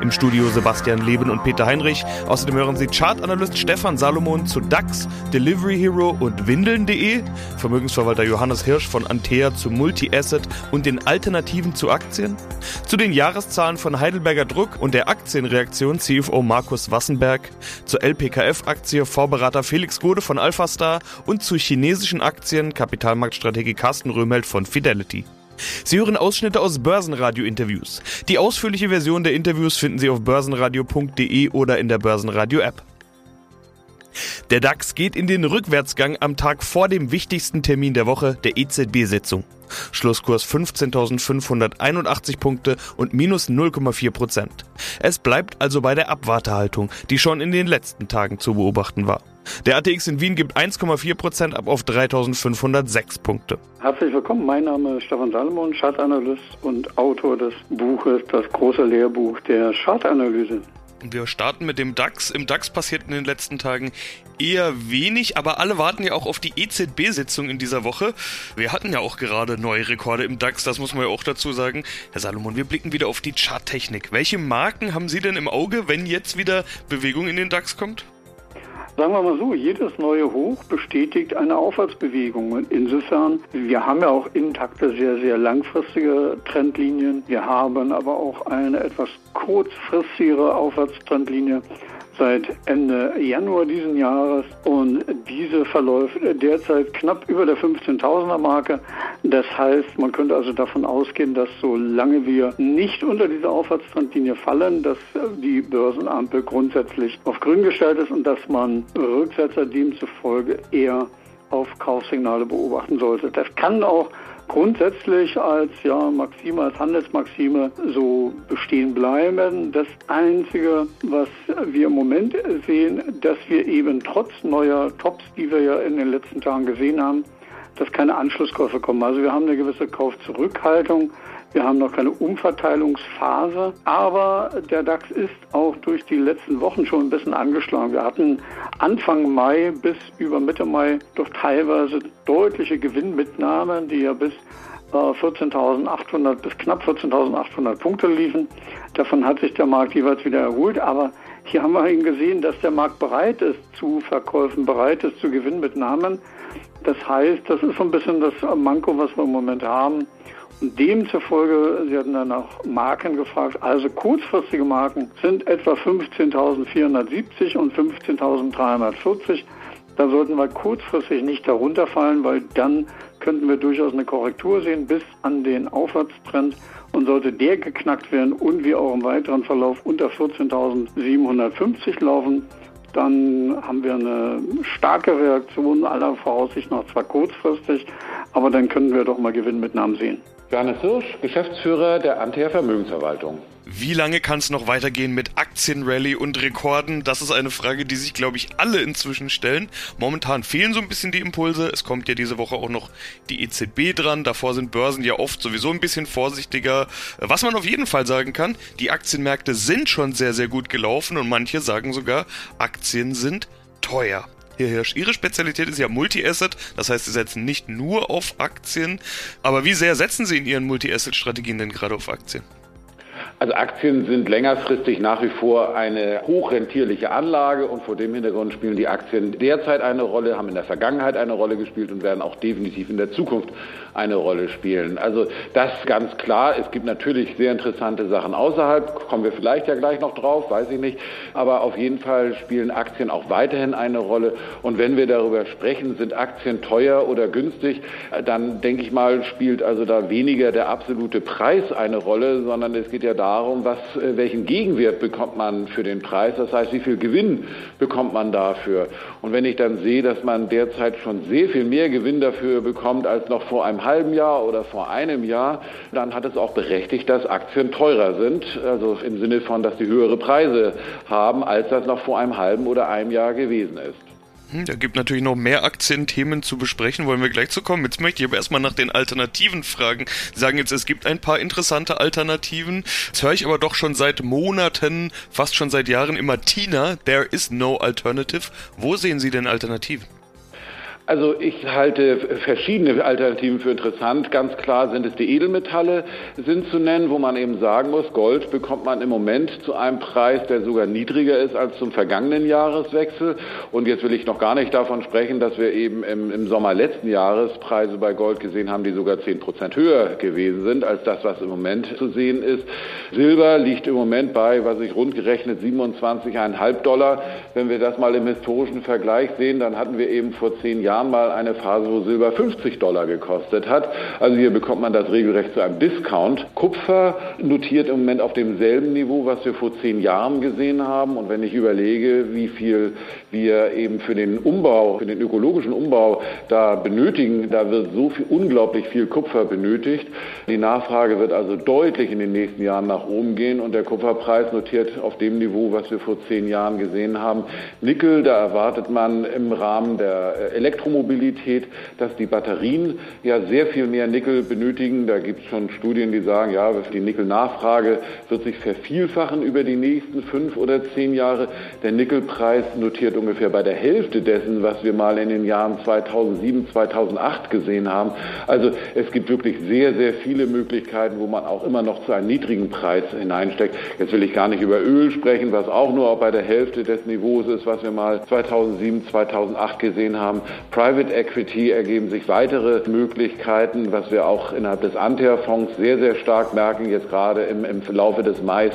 Im Studio Sebastian Leben und Peter Heinrich. Außerdem hören Sie Chartanalyst Stefan Salomon zu DAX, Delivery Hero und Windeln.de, Vermögensverwalter Johannes Hirsch von Antea zu Multi-Asset und den Alternativen zu Aktien, zu den Jahreszahlen von Heidelberger Druck und der Aktienreaktion CFO Markus Wassenberg, zur LPKF-Aktie Vorberater Felix Gode von Alphastar und zu chinesischen Aktien Kapitalmarktstrategie Carsten Röhmelt von Fidelity. Sie hören Ausschnitte aus Börsenradio-Interviews. Die ausführliche Version der Interviews finden Sie auf börsenradio.de oder in der Börsenradio-App. Der DAX geht in den Rückwärtsgang am Tag vor dem wichtigsten Termin der Woche, der EZB-Sitzung. Schlusskurs 15.581 Punkte und minus 0,4 Prozent. Es bleibt also bei der Abwartehaltung, die schon in den letzten Tagen zu beobachten war. Der ATX in Wien gibt 1,4 Prozent ab auf 3.506 Punkte. Herzlich willkommen, mein Name ist Stefan Salomon, Chartanalyst und Autor des Buches Das große Lehrbuch der Chartanalyse. Wir starten mit dem DAX. Im DAX passiert in den letzten Tagen eher wenig, aber alle warten ja auch auf die EZB-Sitzung in dieser Woche. Wir hatten ja auch gerade neue Rekorde im DAX, das muss man ja auch dazu sagen. Herr Salomon, wir blicken wieder auf die Charttechnik. Welche Marken haben Sie denn im Auge, wenn jetzt wieder Bewegung in den DAX kommt? Sagen wir mal so, jedes neue Hoch bestätigt eine Aufwärtsbewegung. Und insofern, wir haben ja auch intakte, sehr, sehr langfristige Trendlinien. Wir haben aber auch eine etwas kurzfristigere Aufwärtstrendlinie seit Ende Januar diesen Jahres und diese verläuft derzeit knapp über der 15.000er Marke. Das heißt, man könnte also davon ausgehen, dass solange wir nicht unter diese Aufwärtstrendlinie fallen, dass die Börsenampel grundsätzlich auf grün gestellt ist und dass man Rücksetzer demzufolge eher auf Kaufsignale beobachten sollte. Das kann auch grundsätzlich als ja, Maxime, als Handelsmaxime so bestehen bleiben. Das Einzige, was wir im Moment sehen, dass wir eben trotz neuer Tops, die wir ja in den letzten Tagen gesehen haben, dass keine Anschlusskäufe kommen. Also wir haben eine gewisse Kaufzurückhaltung. Wir haben noch keine Umverteilungsphase, aber der DAX ist auch durch die letzten Wochen schon ein bisschen angeschlagen. Wir hatten Anfang Mai bis über Mitte Mai doch teilweise deutliche Gewinnmitnahmen, die ja bis 14.800 äh, bis knapp 14.800 Punkte liefen. Davon hat sich der Markt jeweils wieder erholt, aber hier haben wir eben gesehen, dass der Markt bereit ist zu Verkäufen, bereit ist zu Gewinnmitnahmen. Das heißt, das ist so ein bisschen das Manko, was wir im Moment haben. Demzufolge, Sie hatten dann nach Marken gefragt, also kurzfristige Marken sind etwa 15.470 und 15.340. Da sollten wir kurzfristig nicht darunter fallen, weil dann könnten wir durchaus eine Korrektur sehen bis an den Aufwärtstrend. Und sollte der geknackt werden und wir auch im weiteren Verlauf unter 14.750 laufen, dann haben wir eine starke Reaktion aller Voraussicht nach zwar kurzfristig, aber dann können wir doch mal Gewinnmitnahmen sehen. Johannes Hirsch, Geschäftsführer der Antea Vermögensverwaltung. Wie lange kann es noch weitergehen mit Aktienrally und Rekorden? Das ist eine Frage, die sich, glaube ich, alle inzwischen stellen. Momentan fehlen so ein bisschen die Impulse. Es kommt ja diese Woche auch noch die EZB dran. Davor sind Börsen ja oft sowieso ein bisschen vorsichtiger. Was man auf jeden Fall sagen kann, die Aktienmärkte sind schon sehr, sehr gut gelaufen und manche sagen sogar, Aktien sind teuer. Herr Hirsch, Ihre Spezialität ist ja Multi-Asset, das heißt, Sie setzen nicht nur auf Aktien. Aber wie sehr setzen Sie in Ihren Multi-Asset-Strategien denn gerade auf Aktien? Also Aktien sind längerfristig nach wie vor eine hochrentierliche Anlage und vor dem Hintergrund spielen die Aktien derzeit eine Rolle, haben in der Vergangenheit eine Rolle gespielt und werden auch definitiv in der Zukunft eine Rolle spielen. Also das ganz klar. Es gibt natürlich sehr interessante Sachen außerhalb, kommen wir vielleicht ja gleich noch drauf, weiß ich nicht. Aber auf jeden Fall spielen Aktien auch weiterhin eine Rolle. Und wenn wir darüber sprechen, sind Aktien teuer oder günstig, dann denke ich mal, spielt also da weniger der absolute Preis eine Rolle, sondern es geht ja darum, was, äh, welchen Gegenwert bekommt man für den Preis. Das heißt, wie viel Gewinn bekommt man dafür. Und wenn ich dann sehe, dass man derzeit schon sehr viel mehr Gewinn dafür bekommt als noch vor einem halben Jahr oder vor einem Jahr, dann hat es auch berechtigt, dass Aktien teurer sind. Also im Sinne von, dass sie höhere Preise haben, als das noch vor einem halben oder einem Jahr gewesen ist. Hm, da gibt natürlich noch mehr Aktienthemen zu besprechen, wollen wir gleich zu kommen. Jetzt möchte ich aber erstmal nach den Alternativen fragen. Sagen jetzt, es gibt ein paar interessante Alternativen. Das höre ich aber doch schon seit Monaten, fast schon seit Jahren immer Tina, there is no alternative. Wo sehen Sie denn Alternativen? Also ich halte verschiedene Alternativen für interessant. Ganz klar sind es die Edelmetalle, sind zu nennen, wo man eben sagen muss, Gold bekommt man im Moment zu einem Preis, der sogar niedriger ist als zum vergangenen Jahreswechsel. Und jetzt will ich noch gar nicht davon sprechen, dass wir eben im, im Sommer letzten Jahres Preise bei Gold gesehen haben, die sogar 10 Prozent höher gewesen sind als das, was im Moment zu sehen ist. Silber liegt im Moment bei, was ich rund gerechnet, 27,5 Dollar. Wenn wir das mal im historischen Vergleich sehen, dann hatten wir eben vor zehn Jahren mal eine Phase, wo Silber 50 Dollar gekostet hat. Also hier bekommt man das regelrecht zu einem Discount. Kupfer notiert im Moment auf demselben Niveau, was wir vor zehn Jahren gesehen haben. Und wenn ich überlege, wie viel wir eben für den Umbau, für den ökologischen Umbau da benötigen, da wird so viel, unglaublich viel Kupfer benötigt. Die Nachfrage wird also deutlich in den nächsten Jahren nach oben gehen und der Kupferpreis notiert auf dem Niveau, was wir vor zehn Jahren gesehen haben. Nickel, da erwartet man im Rahmen der Elektromobilität, dass die Batterien ja sehr viel mehr Nickel benötigen. Da gibt es schon Studien, die sagen, ja, die Nickelnachfrage wird sich vervielfachen über die nächsten fünf oder zehn Jahre. Der Nickelpreis notiert ungefähr bei der Hälfte dessen, was wir mal in den Jahren 2007, 2008 gesehen haben. Also es gibt wirklich sehr, sehr viele Möglichkeiten, wo man auch immer noch zu einem niedrigen Preis hineinsteckt. Jetzt will ich gar nicht über Öl sprechen, was auch nur bei der Hälfte des Niveaus ist, was wir mal 2007, 2008 gesehen haben. Private Equity ergeben sich weitere Möglichkeiten, was wir auch innerhalb des Antea-Fonds sehr, sehr stark merken. Jetzt gerade im, im Laufe des Mai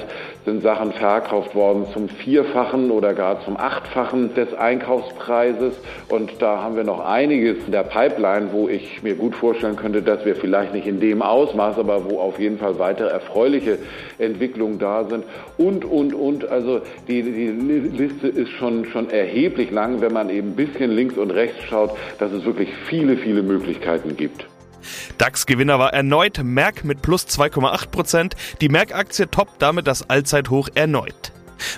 sind Sachen verkauft worden zum Vierfachen oder gar zum Achtfachen des Einkaufspreises. Und da haben wir noch einiges in der Pipeline, wo ich mir gut vorstellen könnte, dass wir vielleicht nicht in dem Ausmaß, aber wo auf jeden Fall weitere erfreuliche Entwicklungen da sind. Und, und, und. Also die, die Liste ist schon, schon erheblich lang, wenn man eben ein bisschen links und rechts schaut, dass es wirklich viele, viele Möglichkeiten gibt. DAX-Gewinner war erneut Merck mit plus 2,8%. Die Merck-Aktie toppt damit das Allzeithoch erneut.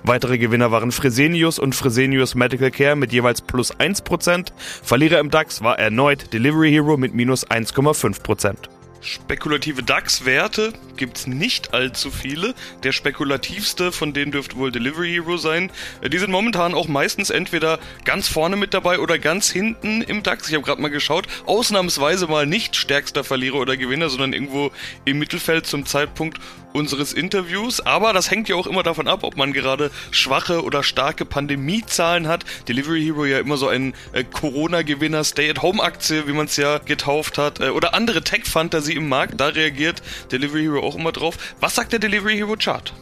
Weitere Gewinner waren Fresenius und Fresenius Medical Care mit jeweils plus 1%. Verlierer im DAX war erneut Delivery Hero mit minus 1,5%. Spekulative DAX-Werte gibt es nicht allzu viele. Der spekulativste von denen dürfte wohl Delivery Hero sein. Die sind momentan auch meistens entweder ganz vorne mit dabei oder ganz hinten im DAX. Ich habe gerade mal geschaut. Ausnahmsweise mal nicht stärkster Verlierer oder Gewinner, sondern irgendwo im Mittelfeld zum Zeitpunkt unseres Interviews. Aber das hängt ja auch immer davon ab, ob man gerade schwache oder starke Pandemiezahlen hat. Delivery Hero ja immer so ein äh, Corona-Gewinner, Stay-at-Home-Aktie, wie man es ja getauft hat. Äh, oder andere Tech-Fantasie im Markt. Da reagiert Delivery Hero auch immer drauf. Was sagt der Delivery Hero Chart?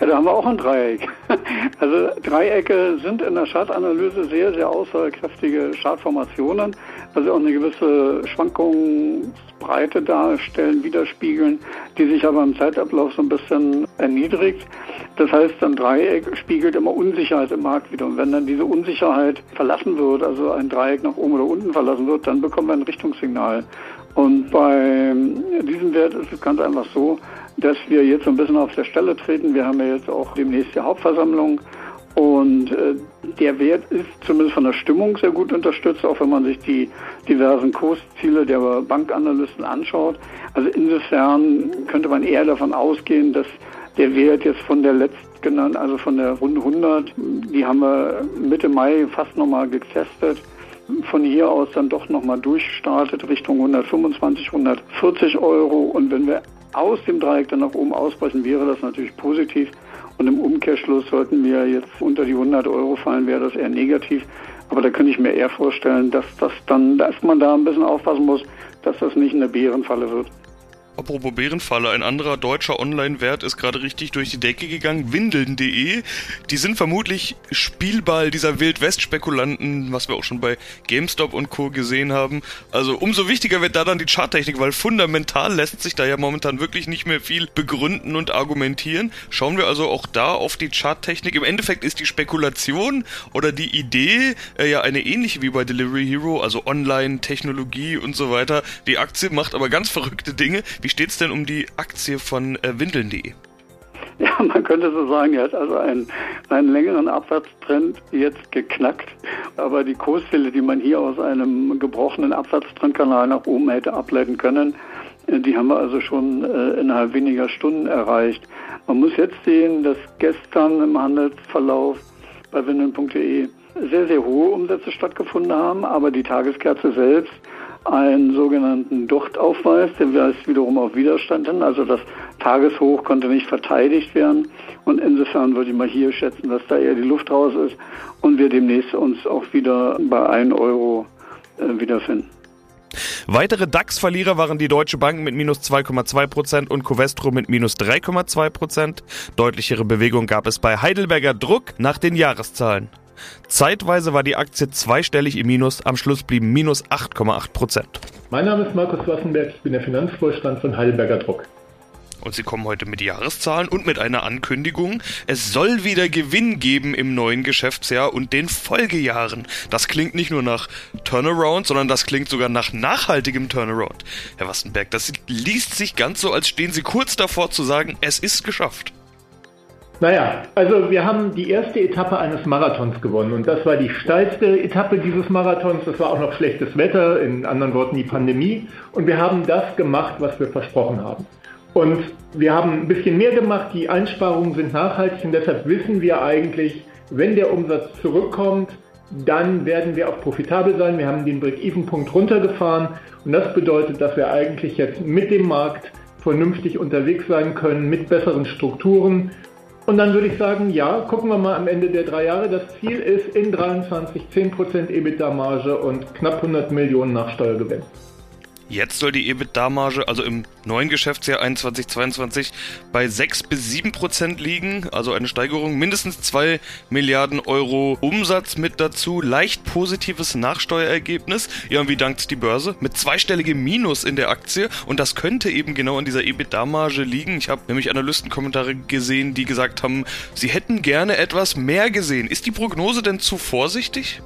Ja, da haben wir auch ein Dreieck. Also Dreiecke sind in der Chartanalyse sehr, sehr aussagekräftige Chartformationen, weil sie auch eine gewisse Schwankungsbreite darstellen, widerspiegeln, die sich aber im Zeitablauf so ein bisschen erniedrigt. Das heißt, ein Dreieck spiegelt immer Unsicherheit im Markt wieder. Und wenn dann diese Unsicherheit verlassen wird, also ein Dreieck nach oben oder unten verlassen wird, dann bekommen wir ein Richtungssignal. Und bei diesem Wert ist es ganz einfach so, dass wir jetzt so ein bisschen auf der Stelle treten. Wir haben ja jetzt auch demnächst die Hauptversammlung und äh, der Wert ist zumindest von der Stimmung sehr gut unterstützt, auch wenn man sich die diversen Kursziele der Bankanalysten anschaut. Also insofern könnte man eher davon ausgehen, dass der Wert jetzt von der letztgenannten, also von der Runde 100, die haben wir Mitte Mai fast nochmal getestet von hier aus dann doch nochmal durchstartet Richtung 125, 140 Euro. Und wenn wir aus dem Dreieck dann nach oben ausbrechen, wäre das natürlich positiv. Und im Umkehrschluss sollten wir jetzt unter die 100 Euro fallen, wäre das eher negativ. Aber da könnte ich mir eher vorstellen, dass das dann, dass man da ein bisschen aufpassen muss, dass das nicht eine Bärenfalle wird. Apropos Bärenfalle, ein anderer deutscher Online-Wert ist gerade richtig durch die Decke gegangen, windeln.de. Die sind vermutlich Spielball dieser Wildwest-Spekulanten, was wir auch schon bei GameStop und Co. gesehen haben. Also umso wichtiger wird da dann die Charttechnik, weil fundamental lässt sich da ja momentan wirklich nicht mehr viel begründen und argumentieren. Schauen wir also auch da auf die Charttechnik. Im Endeffekt ist die Spekulation oder die Idee äh, ja eine ähnliche wie bei Delivery Hero, also Online, Technologie und so weiter. Die Aktie macht aber ganz verrückte Dinge. Wie steht es denn um die Aktie von äh, Windeln.de? Ja, man könnte so sagen, er hat also einen, einen längeren Abwärtstrend jetzt geknackt. Aber die Kursziele, die man hier aus einem gebrochenen Abwärtstrendkanal nach oben hätte ableiten können, äh, die haben wir also schon äh, innerhalb weniger Stunden erreicht. Man muss jetzt sehen, dass gestern im Handelsverlauf bei windeln.de sehr, sehr hohe Umsätze stattgefunden haben, aber die Tageskerze selbst einen sogenannten Durchtaufweis, der weist wiederum auf Widerstand hin. Also das Tageshoch konnte nicht verteidigt werden. Und insofern würde ich mal hier schätzen, dass da eher die Luft raus ist und wir demnächst uns auch wieder bei 1 Euro äh, wiederfinden. Weitere DAX-Verlierer waren die Deutsche Bank mit minus 2,2 Prozent und Covestro mit minus 3,2 Prozent. Deutlichere Bewegung gab es bei Heidelberger Druck nach den Jahreszahlen. Zeitweise war die Aktie zweistellig im Minus, am Schluss blieben minus 8,8 Prozent. Mein Name ist Markus Wassenberg, ich bin der Finanzvorstand von Heidelberger Druck. Und sie kommen heute mit Jahreszahlen und mit einer Ankündigung. Es soll wieder Gewinn geben im neuen Geschäftsjahr und den Folgejahren. Das klingt nicht nur nach Turnaround, sondern das klingt sogar nach nachhaltigem Turnaround. Herr Wassenberg, das liest sich ganz so, als stehen Sie kurz davor zu sagen, es ist geschafft. Naja, also wir haben die erste Etappe eines Marathons gewonnen und das war die steilste Etappe dieses Marathons. Das war auch noch schlechtes Wetter, in anderen Worten die Pandemie. Und wir haben das gemacht, was wir versprochen haben. Und wir haben ein bisschen mehr gemacht, die Einsparungen sind nachhaltig und deshalb wissen wir eigentlich, wenn der Umsatz zurückkommt, dann werden wir auch profitabel sein. Wir haben den Break-Even-Punkt runtergefahren und das bedeutet, dass wir eigentlich jetzt mit dem Markt vernünftig unterwegs sein können, mit besseren Strukturen. Und dann würde ich sagen, ja, gucken wir mal am Ende der drei Jahre. Das Ziel ist in 23 10% EBITDA-Marge und knapp 100 Millionen nach Steuergewinn. Jetzt soll die EBITDA-Marge, also im neuen Geschäftsjahr 2021-2022, bei 6 bis 7 Prozent liegen. Also eine Steigerung, mindestens 2 Milliarden Euro Umsatz mit dazu. Leicht positives Nachsteuerergebnis. Ja, und wie dankt die Börse? Mit zweistelligem Minus in der Aktie. Und das könnte eben genau an dieser EBITDA-Marge liegen. Ich habe nämlich Analystenkommentare gesehen, die gesagt haben, sie hätten gerne etwas mehr gesehen. Ist die Prognose denn zu vorsichtig?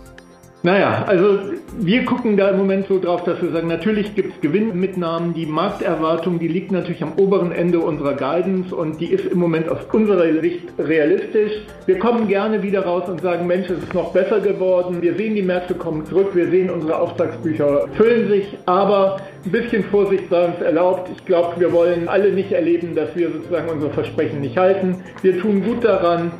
Naja, also wir gucken da im Moment so drauf, dass wir sagen, natürlich gibt es Gewinnmitnahmen. Die Markterwartung, die liegt natürlich am oberen Ende unserer Guidance und die ist im Moment aus unserer Sicht realistisch. Wir kommen gerne wieder raus und sagen, Mensch, es ist noch besser geworden. Wir sehen, die Märkte kommen zurück. Wir sehen, unsere Auftragsbücher füllen sich. Aber ein bisschen Vorsicht sei uns erlaubt. Ich glaube, wir wollen alle nicht erleben, dass wir sozusagen unsere Versprechen nicht halten. Wir tun gut daran,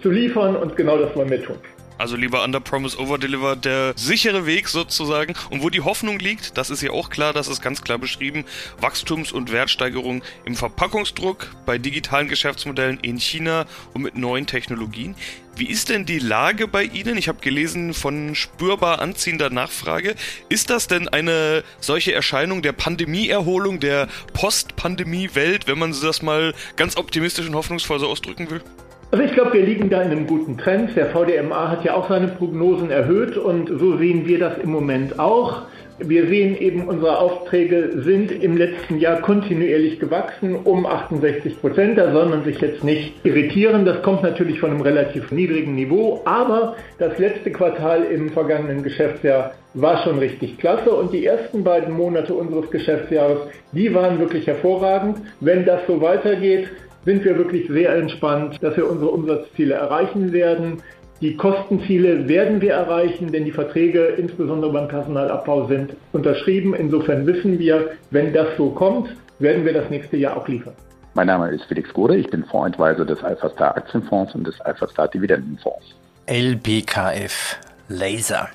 zu liefern und genau das wollen wir tun. Also lieber Under Promise Over Deliver, der sichere Weg sozusagen. Und wo die Hoffnung liegt, das ist ja auch klar, das ist ganz klar beschrieben. Wachstums- und Wertsteigerung im Verpackungsdruck, bei digitalen Geschäftsmodellen in China und mit neuen Technologien. Wie ist denn die Lage bei Ihnen? Ich habe gelesen von spürbar anziehender Nachfrage. Ist das denn eine solche Erscheinung der Pandemieerholung, der Post-Pandemie-Welt, wenn man das mal ganz optimistisch und hoffnungsvoll so ausdrücken will? Also ich glaube, wir liegen da in einem guten Trend. Der VDMA hat ja auch seine Prognosen erhöht und so sehen wir das im Moment auch. Wir sehen eben, unsere Aufträge sind im letzten Jahr kontinuierlich gewachsen um 68 Prozent. Da soll man sich jetzt nicht irritieren. Das kommt natürlich von einem relativ niedrigen Niveau. Aber das letzte Quartal im vergangenen Geschäftsjahr war schon richtig klasse. Und die ersten beiden Monate unseres Geschäftsjahres, die waren wirklich hervorragend. Wenn das so weitergeht, sind wir wirklich sehr entspannt, dass wir unsere Umsatzziele erreichen werden. Die Kostenziele werden wir erreichen, denn die Verträge, insbesondere beim Personalabbau, sind unterschrieben. Insofern wissen wir, wenn das so kommt, werden wir das nächste Jahr auch liefern. Mein Name ist Felix Gode, ich bin Fondsadvisor des Alpha Star Aktienfonds und des Alpha Star Dividendenfonds. LBKF Laser.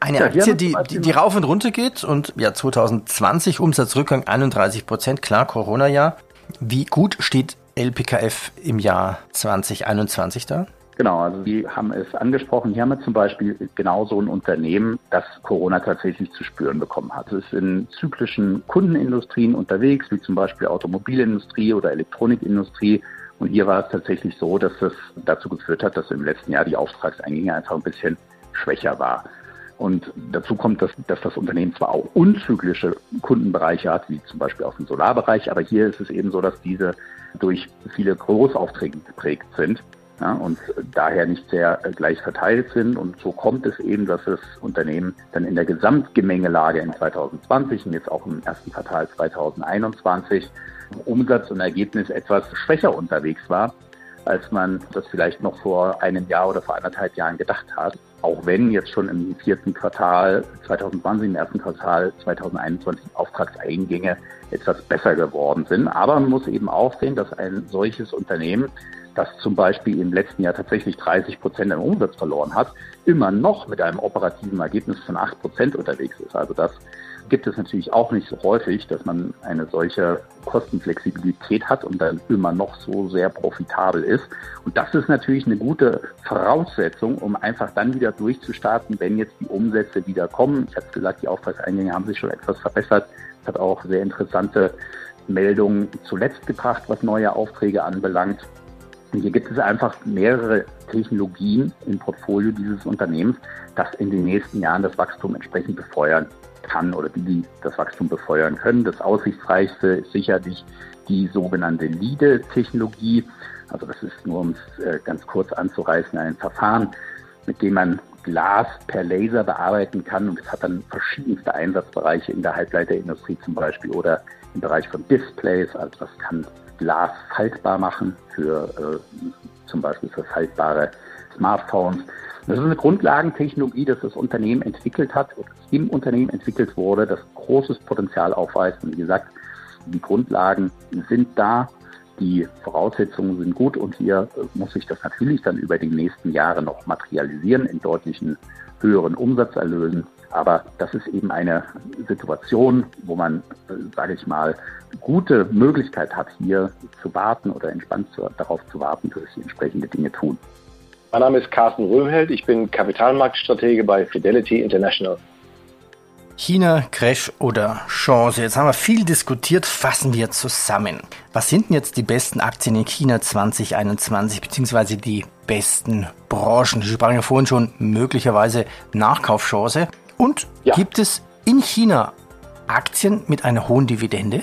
Eine ja, Aktie, die, die, die rauf und runter geht und ja 2020 Umsatzrückgang 31 Prozent, klar, Corona-Jahr. Wie gut steht LPKF im Jahr 2021 da? Genau, also Sie haben es angesprochen. Hier haben wir zum Beispiel genau so ein Unternehmen, das Corona tatsächlich zu spüren bekommen hat. Es ist in zyklischen Kundenindustrien unterwegs, wie zum Beispiel Automobilindustrie oder Elektronikindustrie. Und hier war es tatsächlich so, dass es dazu geführt hat, dass im letzten Jahr die Auftragseingänge einfach ein bisschen schwächer war. Und dazu kommt, dass, dass das Unternehmen zwar auch unzyklische Kundenbereiche hat, wie zum Beispiel auch im Solarbereich, aber hier ist es eben so, dass diese durch viele Großaufträge geprägt sind ja, und daher nicht sehr gleich verteilt sind. Und so kommt es eben, dass das Unternehmen dann in der Gesamtgemengelage in 2020 und jetzt auch im ersten Quartal 2021 Umsatz und Ergebnis etwas schwächer unterwegs war als man das vielleicht noch vor einem Jahr oder vor anderthalb Jahren gedacht hat. Auch wenn jetzt schon im vierten Quartal 2020, im ersten Quartal 2021 Auftragseingänge etwas besser geworden sind. Aber man muss eben auch sehen, dass ein solches Unternehmen das zum Beispiel im letzten Jahr tatsächlich 30 Prozent im Umsatz verloren hat, immer noch mit einem operativen Ergebnis von 8 Prozent unterwegs ist. Also das gibt es natürlich auch nicht so häufig, dass man eine solche Kostenflexibilität hat und dann immer noch so sehr profitabel ist. Und das ist natürlich eine gute Voraussetzung, um einfach dann wieder durchzustarten, wenn jetzt die Umsätze wieder kommen. Ich habe gesagt, die Auftragseingänge haben sich schon etwas verbessert. Es hat auch sehr interessante Meldungen zuletzt gebracht, was neue Aufträge anbelangt. Und hier gibt es einfach mehrere Technologien im Portfolio dieses Unternehmens, das in den nächsten Jahren das Wachstum entsprechend befeuern kann oder die, das Wachstum befeuern können. Das aussichtsreichste ist sicherlich die sogenannte LIDE-Technologie. Also das ist nur, um es äh, ganz kurz anzureißen, ein Verfahren, mit dem man Glas per Laser bearbeiten kann und es hat dann verschiedenste Einsatzbereiche in der Halbleiterindustrie zum Beispiel oder im Bereich von Displays. Also das kann Glas faltbar machen für äh, zum Beispiel für faltbare Smartphones. Das ist eine Grundlagentechnologie, das das Unternehmen entwickelt hat, oder im Unternehmen entwickelt wurde, das großes Potenzial aufweist. Und wie gesagt, die Grundlagen sind da, die Voraussetzungen sind gut und hier muss sich das natürlich dann über die nächsten Jahre noch materialisieren in deutlichen höheren Umsatzerlösen. Aber das ist eben eine Situation, wo man, sage ich mal, gute Möglichkeit hat, hier zu warten oder entspannt zu, darauf zu warten, dass sie entsprechende Dinge tun. Mein Name ist Carsten Röhmheld, ich bin Kapitalmarktstratege bei Fidelity International. China, Crash oder Chance? Jetzt haben wir viel diskutiert, fassen wir zusammen. Was sind denn jetzt die besten Aktien in China 2021, beziehungsweise die besten Branchen? Sie sprachen ja vorhin schon möglicherweise Nachkaufchance. Und ja. gibt es in China Aktien mit einer hohen Dividende?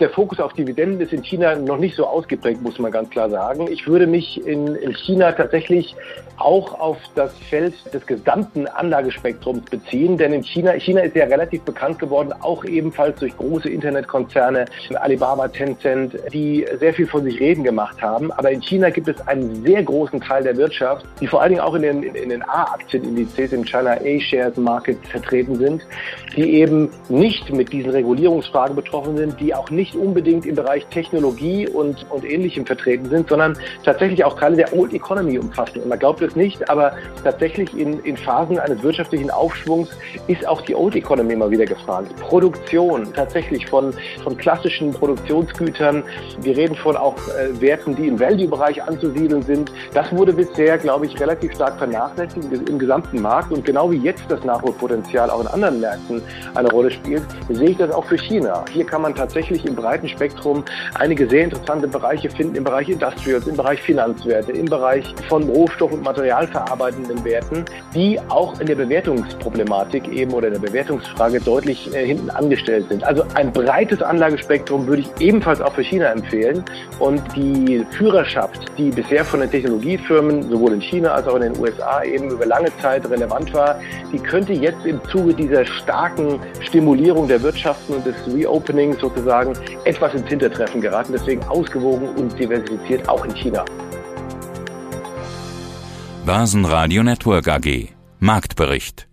Der Fokus auf Dividenden ist in China noch nicht so ausgeprägt, muss man ganz klar sagen. Ich würde mich in, in China tatsächlich auch auf das Feld des gesamten Anlagespektrums beziehen, denn in China, China ist ja relativ bekannt geworden, auch ebenfalls durch große Internetkonzerne, Alibaba, Tencent, die sehr viel von sich reden gemacht haben. Aber in China gibt es einen sehr großen Teil der Wirtschaft, die vor allen Dingen auch in den, in, den A-Aktienindizes im China A-Shares Market vertreten sind, die eben nicht mit diesen Regulierungsfragen betroffen sind, die auch nicht unbedingt im Bereich Technologie und, und Ähnlichem vertreten sind, sondern tatsächlich auch Teile der Old Economy umfassen. Und man glaubt es nicht, aber tatsächlich in, in Phasen eines wirtschaftlichen Aufschwungs ist auch die Old Economy mal wieder gefragt. Produktion tatsächlich von, von klassischen Produktionsgütern. Wir reden von auch äh, Werten, die im Value-Bereich anzusiedeln sind. Das wurde bisher, glaube ich, relativ stark vernachlässigt im gesamten Markt. Und genau wie jetzt das Nachholpotenzial auch in anderen Märkten eine Rolle spielt, sehe ich das auch für China. Hier kann man tatsächlich im breiten Spektrum einige sehr interessante Bereiche finden, im Bereich Industrials, im Bereich Finanzwerte, im Bereich von Rohstoff- und materialverarbeitenden Werten, die auch in der Bewertungsproblematik eben oder in der Bewertungsfrage deutlich äh, hinten angestellt sind. Also ein breites Anlagespektrum würde ich ebenfalls auch für China empfehlen. Und die Führerschaft, die bisher von den Technologiefirmen sowohl in China als auch in den USA eben über lange Zeit relevant war, die könnte jetzt im Zuge dieser starken Stimulierung der Wirtschaften und des Reopenings sozusagen etwas ins Hintertreffen geraten. Deswegen ausgewogen und diversifiziert auch in China. Basen Radio Network AG Marktbericht